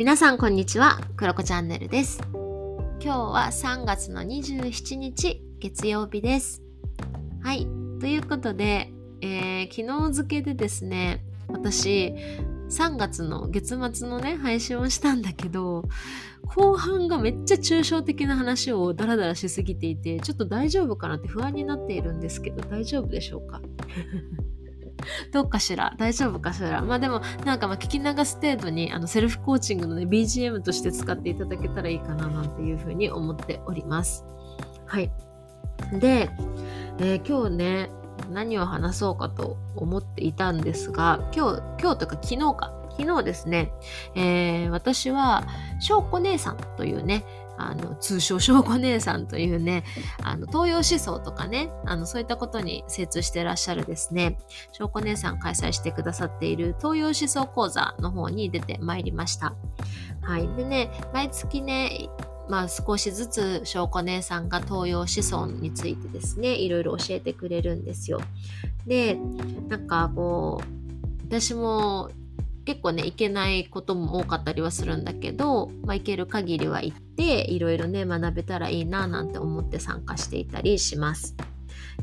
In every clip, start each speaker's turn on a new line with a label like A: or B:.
A: 皆さんこんにちは、クロコチャンネルです。今日は3月の27日月曜日です。はい、ということで、えー昨日付けでですね、私3月の月末のね配信をしたんだけど後半がめっちゃ抽象的な話をダラダラしすぎていてちょっと大丈夫かなって不安になっているんですけど大丈夫でしょうか？どうかしら？大丈夫かしら？まあでもなんかまあ聞き流す程度にあのセルフコーチングのね BGM として使っていただけたらいいかななんていうふうに思っております。はい。で、えー今日ね何を話そうかと思っていたんですが今日今日とか昨日か。昨日ですね、えー私は翔子姉さんというねあの通称翔子姉さんというねあの東洋思想とかねあのそういったことに精通してらっしゃるですね翔子姉さん開催してくださっている東洋思想講座の方に出てまいりました。はい。でね、毎月ね、まあ少しずつ翔子姉さんが東洋思想についてですね、いろいろ教えてくれるんですよ。で、なんかこう、私も結構ね、行けないことも多かったりはするんだけど、まあ行ける限りは行って、いろいろね、学べたらいいななんて思って参加していたりします。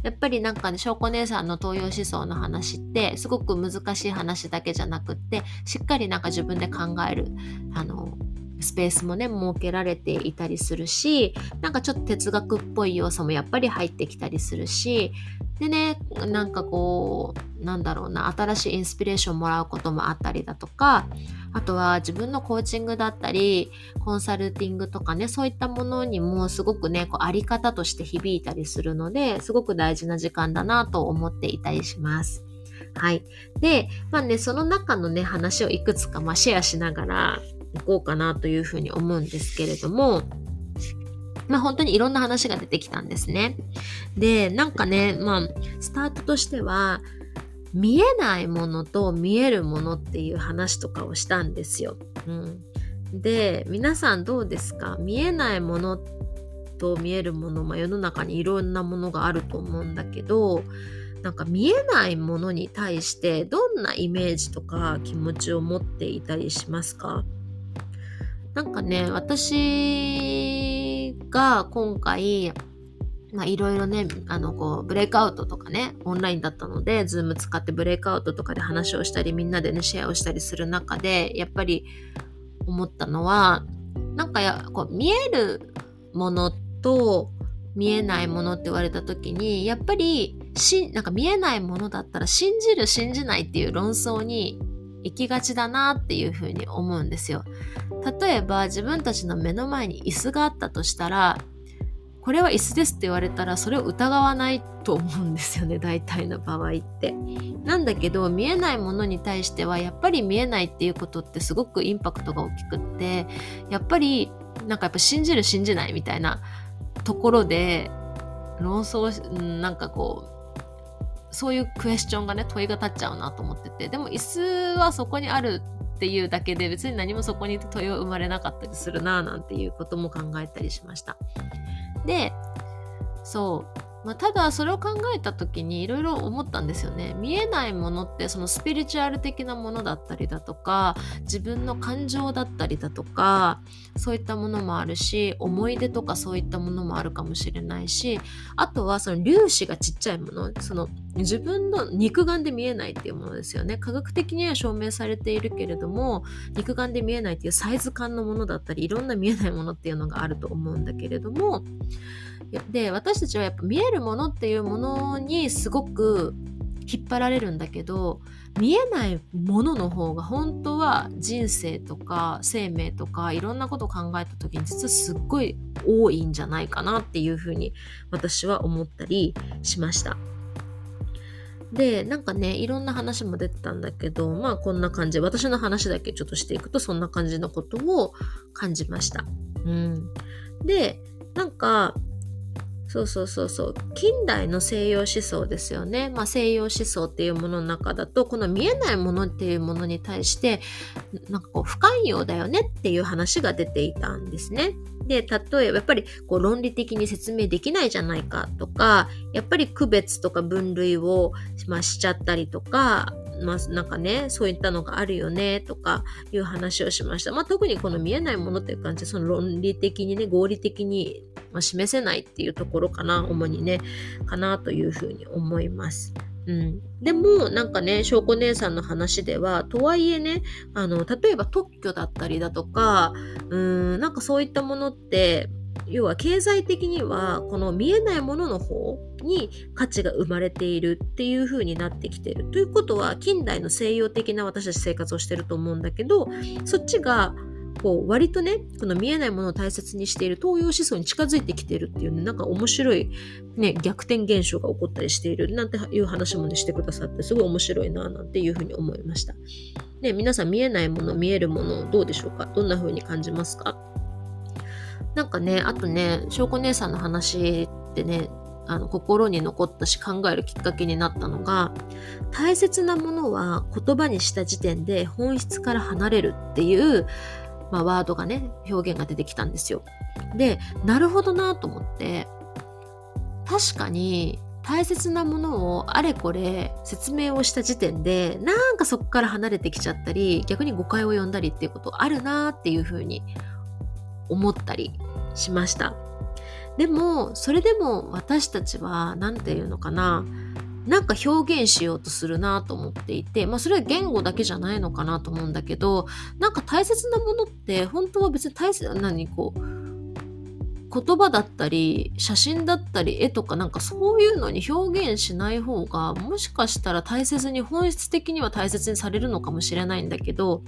A: やっぱりなんかね、翔子姉さんの東洋思想の話って、すごく難しい話だけじゃなくって、しっかりなんか自分で考える、あの、スペースもね、設けられていたりするし、なんかちょっと哲学っぽい要素もやっぱり入ってきたりするし、でね、なんかこう、なんだろうな、新しいインスピレーションもらうこともあったりだとか、あとは自分のコーチングだったり、コンサルティングとかね、そういったものにもすごくね、こうあり方として響いたりするので、すごく大事な時間だなと思っていたりします。はい。で、まあね、その中のね、話をいくつかまあシェアしながらいこうかなというふうに思うんですけれども、まあ本当にいろんな話が出てきたんですね。で、なんかね、まあ、スタートとしては、見えないものと見えるものっていう話とかをしたんですよ。うん、で、皆さんどうですか？見えないものと見えるもの、まあ、世の中にいろんなものがあると思うんだけど、なんか見えないものに対してどんなイメージとか気持ちを持っていたりしますか？なんかね、私が今回、まあいろいろね、あのこう、ブレイクアウトとかね、オンラインだったので、ズーム使ってブレイクアウトとかで話をしたり、みんなでね、シェアをしたりする中で、やっぱり思ったのは、なんかや、こう、見えるものと見えないものって言われた時に、やっぱり、し、なんか見えないものだったら信じる、信じないっていう論争に行きがちだなっていうふうに思うんですよ。例えば自分たちの目の前に椅子があったとしたらこれは椅子ですって言われたらそれを疑わないと思うんですよね 大体の場合って。なんだけど見えないものに対してはやっぱり見えないっていうことってすごくインパクトが大きくってやっぱりなんかやっぱ信じる信じないみたいなところで論争なんかこうそういうクエスチョンがね問いが立っちゃうなと思っててでも椅子はそこにあるっていうだけで別に何もそこに問いは生まれなかったりするななんていうことも考えたりしました。でそう、まあ、ただそれを考えた時にいろいろ思ったんですよね。見えないものってそのスピリチュアル的なものだったりだとか自分の感情だったりだとかそういったものもあるし思い出とかそういったものもあるかもしれないしあとはその粒子がちっちゃいものその自分の肉眼で見えないっていうものですよね科学的には証明されているけれども肉眼で見えないっていうサイズ感のものだったりいろんな見えないものっていうのがあると思うんだけれどもで私たちはやっぱ見えるものっていうものにすごく引っ張られるんだけど見えないものの方が本当は人生とか生命とかいろんなことを考えた時に実はすっごい多いんじゃないかなっていうふうに私は思ったりしました。でなんかねいろんな話も出てたんだけどまあこんな感じ私の話だけちょっとしていくとそんな感じのことを感じました。うん、でなんかそうそうそうそう近代の西洋思想ですよね、まあ、西洋思想っていうものの中だとこの見えないものっていうものに対してなんかこう不寛容だよねっていう話が出ていたんですね。で例えばやっぱりこう論理的に説明できないじゃないかとかやっぱり区別とか分類を、まあ、しちゃったりとかまあ、なんかね、そういったのがあるよね、とかいう話をしました。まあ、特にこの見えないものっていう感じで、その論理的にね、合理的に、ま、示せないっていうところかな、主にね、かなというふうに思います。うん、でもなんかね翔子姉さんの話ではとはいえねあの例えば特許だったりだとかうーんなんかそういったものって要は経済的にはこの見えないものの方に価値が生まれているっていう風になってきてるということは近代の西洋的な私たち生活をしてると思うんだけどそっちがこう割とねこの見えないものを大切にしている東洋思想に近づいてきてるっていうねなんか面白い、ね、逆転現象が起こったりしているなんていう話もねしてくださってすごい面白いななんていうふうに思いました。ね、皆さん見えないもの見えるものどうでしょうか？どんな風に感じますか？なんかねあとね翔子姉さんの話ってねあの心に残ったし考えるきっかけになったのが大切なものは言葉にした時点で本質から離れるっていうまあ、ワードがね、表現が出てきたんですよ。で、なるほどなと思って、確かに大切なものをあれこれ説明をした時点で、なんかそこから離れてきちゃったり、逆に誤解を呼んだりっていうことあるなっていうふうに思ったりしました。でも、それでも私たちは、何て言うのかな、なんか表現しようとするなと思っていて、まあそれは言語だけじゃないのかなと思うんだけど、なんか大切なものって本当は別に大切な何こう、言葉だったり写真だったり絵とかなんかそういうのに表現しない方がもしかしたら大切に本質的には大切にされるのかもしれないんだけど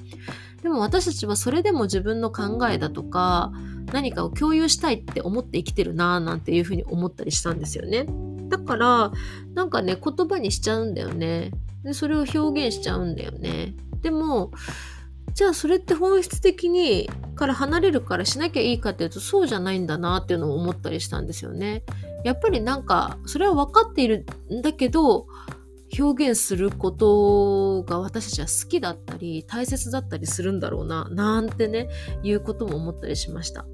A: でも私たちはそれでも自分の考えだとか何かを共有したいって思って生きてるなーなんていうふうに思ったりしたんですよね。だから、なんかね、言葉にしちゃうんだよね。で、それを表現しちゃうんだよね。でも、じゃあそれって本質的にから離れるからしなきゃいいかっていうとそうじゃないんだなっていうのを思ったりしたんですよね。やっぱりなんかそれは分かっているんだけど表現することが私たちは好きだったり大切だったりするんだろうななんてねいうことも思ったりしました。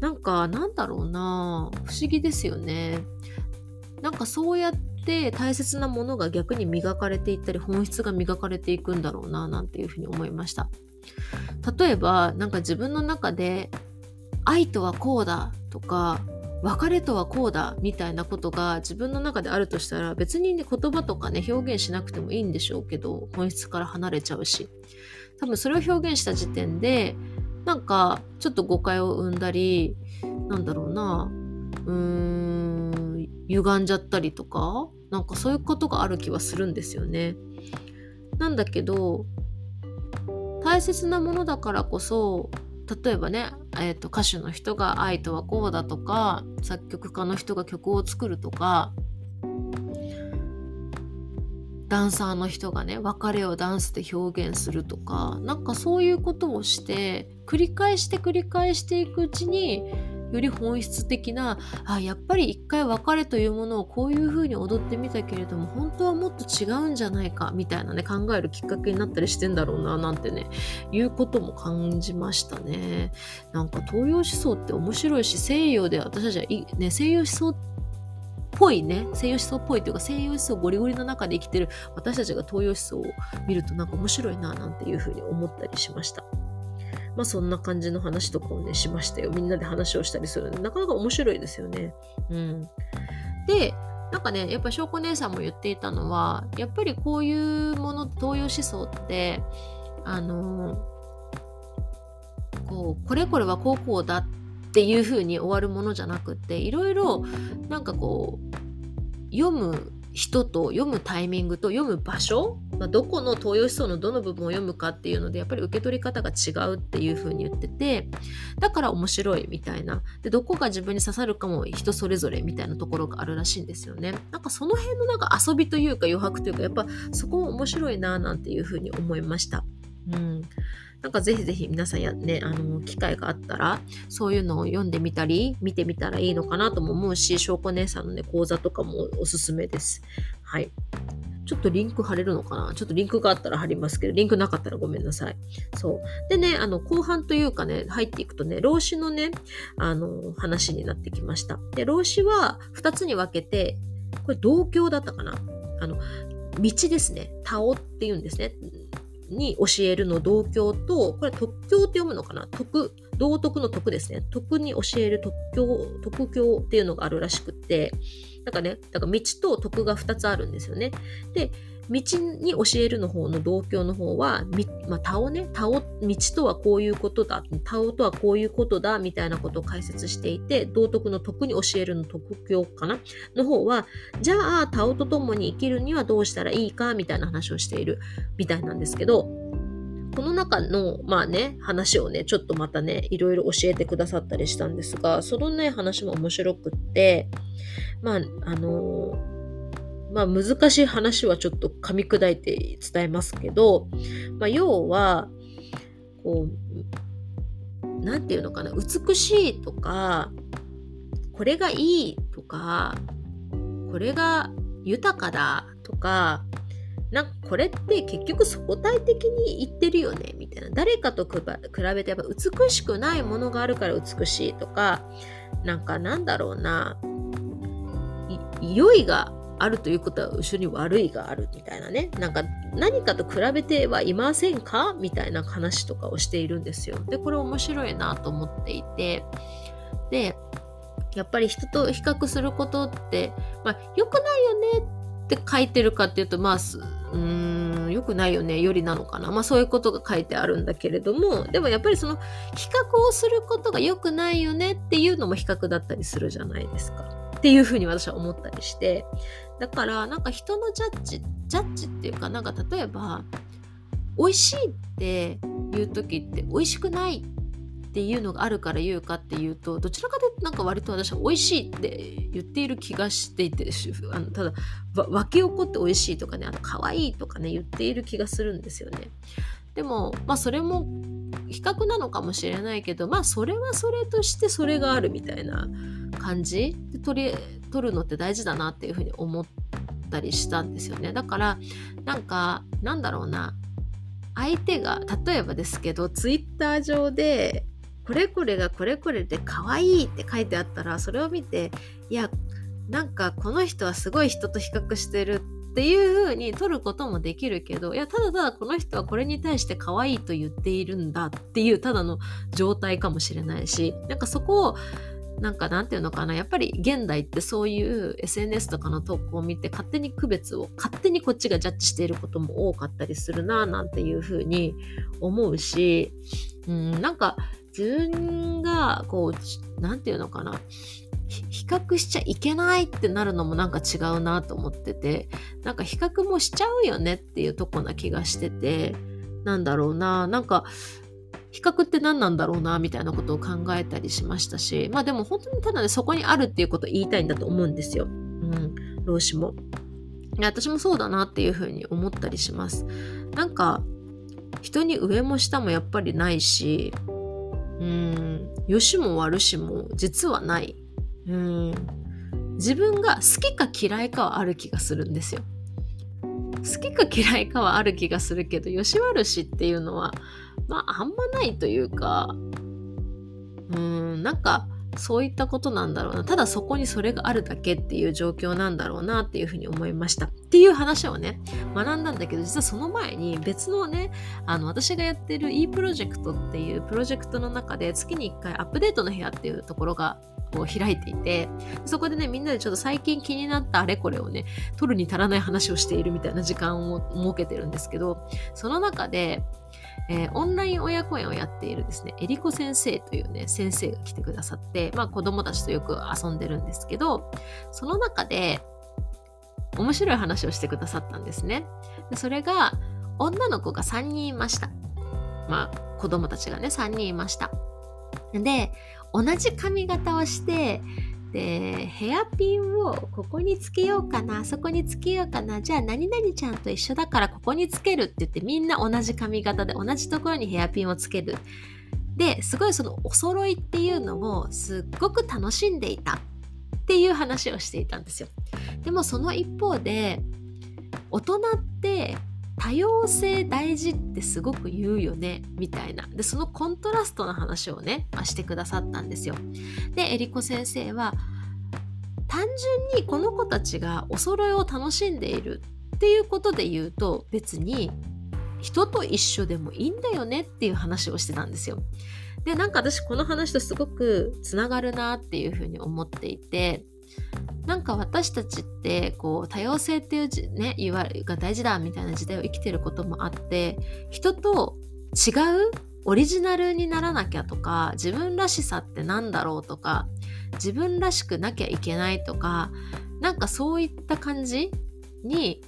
A: なんかなんだろうな不思議ですよね。なんかそうやって大切なものが逆に磨かれていったり本質が磨かれていくんだろうななんていうふうに思いました。例えばなんか自分の中で愛とはこうだとか別れとはこうだみたいなことが自分の中であるとしたら別にね言葉とかね表現しなくてもいいんでしょうけど本質から離れちゃうし。多分それを表現した時点でなんかちょっと誤解を生んだりなんだろうなうーん歪んじゃったりとかなんかそういうことがある気はするんですよね。なんだけど大切なものだからこそ例えばね、えーと、歌手の人が愛とはこうだとか作曲家の人が曲を作るとかダンサーの人がね別れをダンスで表現するとかなんかそういうことをして繰り返して繰り返していくうちにより本質的なあやっぱり一回別れというものをこういう風に踊ってみたけれども本当はもっと違うんじゃないかみたいなね考えるきっかけになったりしてんだろうななんてねいうことも感じましたねなんか東洋思想って面白いし西洋で私たちは、ね、西洋思想っぽいね西洋思想っぽいというか西洋思想ゴリゴリの中で生きてる私たちが東洋思想を見るとなんか面白いななんていうふうに思ったりしました。まあそんな感じの話とかをね、しましたよ。みんなで話をしたりするので、なかなか面白いですよね。うん。で、なんかね、やっぱ翔子姉さんも言っていたのは、やっぱりこういうもの、東洋思想って、あのこう、これこれはこうこうだっていう風に終わるものじゃなくって、いろいろ、なんかこう、読む人と読むタイミングと読む場所、まあ、どこの東洋思想のどの部分を読むかっていうのでやっぱり受け取り方が違うっていう風に言っててだから面白いみたいな。でどこが自分に刺さるかも人それぞれみたいなところがあるらしいんですよね。なんかその辺のなんか遊びというか余白というかやっぱそこ面白いななんていう風に思いました。うんなんかぜひぜひ皆さんやね、あの、機会があったら、そういうのを読んでみたり、見てみたらいいのかなとも思うし、翔子姉さんのね、講座とかもおすすめです。はい。ちょっとリンク貼れるのかな？ちょっとリンクがあったら貼りますけど、リンクなかったらごめんなさい。そう。でね、あの、後半というかね、入っていくとね、老子のね、あの、話になってきました。で、老子は2つに分けて、これ同郷だったかな？あの、道ですね。タオっていうんですね。に教えるの同教と、これ特教って読むのかな？徳、道徳の徳ですね。徳に教える特教、特教っていうのがあるらしくって、なんかね、だから道と徳が2つあるんですよね。で、道に教えるの方の道教の方は、まあ、タオね、タオ、道とはこういうことだ、タオとはこういうことだ、みたいなことを解説していて、道徳の徳に教えるの徳教かな？の方は、じゃあ、タオと共に生きるにはどうしたらいいか、みたいな話をしているみたいなんですけど、この中の、まあね、話をね、ちょっとまたね、いろいろ教えてくださったりしたんですが、そのね、話も面白くって、まあ、あのーまあ難しい話はちょっと噛み砕いて伝えますけど、まあ、要は、こう、なんていうのかな、美しいとか、これがいいとか、これが豊かだとか、なんかこれって結局相対的に言ってるよねみたいな。誰かと比べてやっぱ美しくないものがあるから美しいとかなんかなんだろうな。良いがあるということは後ろに悪いがあるみたいなね。なんか何かと比べてはいませんか？みたいな話とかをしているんですよ。でこれ面白いなと思っていて。でやっぱり人と比較することって、まあ、良くないよねって書いてるかっていうとまあうーん良くないよねよりなのかな。まあそういうことが書いてあるんだけれどもでもやっぱりその比較をすることが良くないよねっていうのも比較だったりするじゃないですか。っていうふうに私は思ったりして。だからなんか人のジャッジジャッジっていうかなんか例えば美味しいって言う時って美味しくないっていうのがあるから言うかっていうとどちらかというとなんか割と私は美味しいって言っている気がしていてあのただ湧き起こって美味しいとかねあの可愛いとかね言っている気がするんですよね。でもまあそれも比較なのかもしれないけどまあそれはそれとしてそれがあるみたいな感じ。で取り取るのって大事だなっていうふうに思ったりしたんですよね。だからなんかなんだろうな。相手が例えばですけどツイッター上でこれこれがこれこれで可愛いって書いてあったらそれを見ていやなんかこの人はすごい人と比較してるっていう風に取ることもできるけどいやただただこの人はこれに対して可愛いと言っているんだっていうただの状態かもしれないしなんかそこをなんかなんていうのかなやっぱり現代ってそういう SNS とかの投稿を見て勝手に区別を勝手にこっちがジャッジしていることも多かったりするななんていうふうに思うし、うん、なんか自分がこうなんていうのかな比較しちゃいけないってなるのもなんか違うなと思っててなんか比較もしちゃうよねっていうとこな気がしててなんだろうななんか比較って何なんだろうなみたいなことを考えたりしましたしまあでも本当にただねそこにあるっていうことを言いたいんだと思うんですよ。うん、老子も。私もそうだなっていうふうに思ったりします。なんか人に上も下もやっぱりないしうん良しも悪しも実はない。うん自分が好きか嫌いかはある気がするんですよ。好きか嫌いかはある気がするけど、よし悪しっていうのは、まあ、あんまないというか、うん、なんか、そういったことなんだろうな。ただそこにそれがあるだけっていう状況なんだろうなっていうふうに思いました。っていう話をね、学んだんだけど、実はその前に別のね、あの、私がやってる e プロジェクトっていうプロジェクトの中で月に1回アップデートの部屋っていうところがこう開いていて、そこでね、みんなでちょっと最近気になったあれこれをね、取るに足らない話をしているみたいな時間を設けてるんですけど、その中で、えー、オンライン親子園をやっているですね、えりこ先生というね、先生が来てくださって、まあ子供たちとよく遊んでるんですけど、その中で面白い話をしてくださったんですね。でそれが、女の子が3人いました。まあ子供たちがね、3人いました。で、同じ髪型をして、でヘアピンをここにつけようかなあそこにつけようかなじゃあ何々ちゃんと一緒だからここにつけるって言ってみんな同じ髪型で同じところにヘアピンをつける。ですごいそのお揃いっていうのをすっごく楽しんでいたっていう話をしていたんですよ。でもその一方で大人って多様性大事ってすごく言うよねみたいなでそのコントラストの話をね、まあ、してくださったんですよでえりこ先生は単純にこの子たちがお揃いを楽しんでいるっていうことで言うと別に人と一緒でもいいんだよねっていう話をしてたんですよ。でなんか私この話とすごくつながるなっていうふうに思っていてなんか私たちってこう多様性っていうね言わが大事だみたいな時代を生きてることもあって人と違うオリジナルにならなきゃとか自分らしさって何だろうとか自分らしくなきゃいけないとかなんかそういった感じに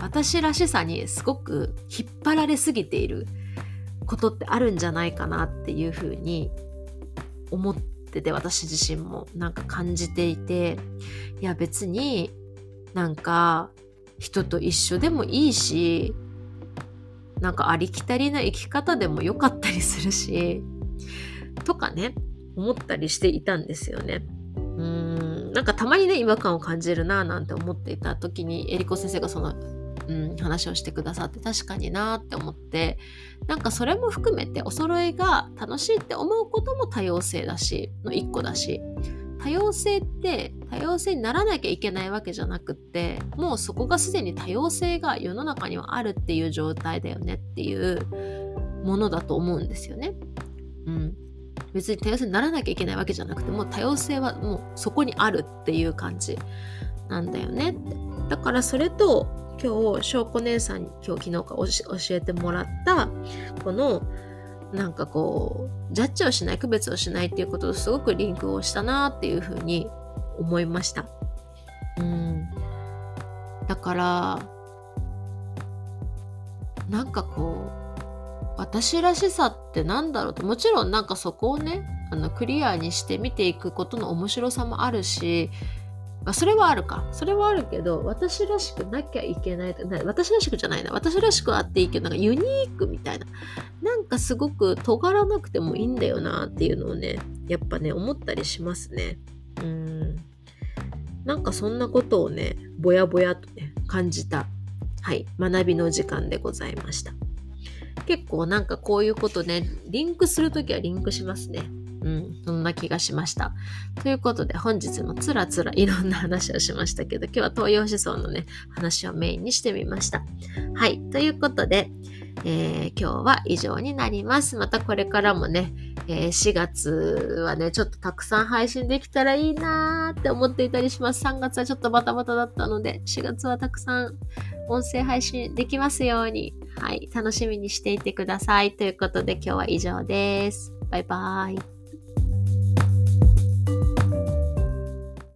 A: 私らしさにすごく引っ張られすぎていることってあるんじゃないかなっていうふうに思ってて私自身もなんか感じていていや別になんか人と一緒でもいいしなんかありきたりな生き方でもよかったりするしとかね思ったりしていたんですよね。うんなんかたまにね違和感を感じるななんて思っていた時にえりこ先生がその、うん、話をしてくださって確かになって思ってなんかそれも含めてお揃いが楽しいって思うことも多様性だしの一個だし。多様性って多様性にならなきゃいけないわけじゃなくってもうそこがすでに多様性が世の中にはあるっていう状態だよねっていうものだと思うんですよね。うん、別に多様性にならなきゃいけないわけじゃなくてもう多様性はもうそこにあるっていう感じなんだよねって。だからそれと今日翔子姉さんに今日昨日か教えてもらったこのなんかこうジャッジをしない区別をしないっていうこととすごくリンクをしたなっていうふうに思いました。うん。だからなんかこう私らしさってなんだろうともちろんなんかそこをねあのクリアにして見ていくことの面白さもあるしまあ、それはあるか。それはあるけど、私らしくなきゃいけない。私らしくじゃないな。私らしくあっていいけど、なんかユニークみたいな。なんかすごく尖らなくてもいいんだよなっていうのをね、やっぱね、思ったりしますね。うん。なんかそんなことをね、ぼやぼやとね、感じた、はい、学びの時間でございました。結構なんかこういうことね、リンクするときはリンクしますね。うん、そんな気がしました。ということで本日もつらつらいろんな話をしましたけど、今日は東洋思想のね、話をメインにしてみました。はい、ということで、えー、今日は以上になります。またこれからもね、えー、4月はね、ちょっとたくさん配信できたらいいなーって思っていたりします。3月はちょっとバタバタだったので、4月はたくさん音声配信できますように、はい、楽しみにしていてください。ということで今日は以上です。バイバーイ。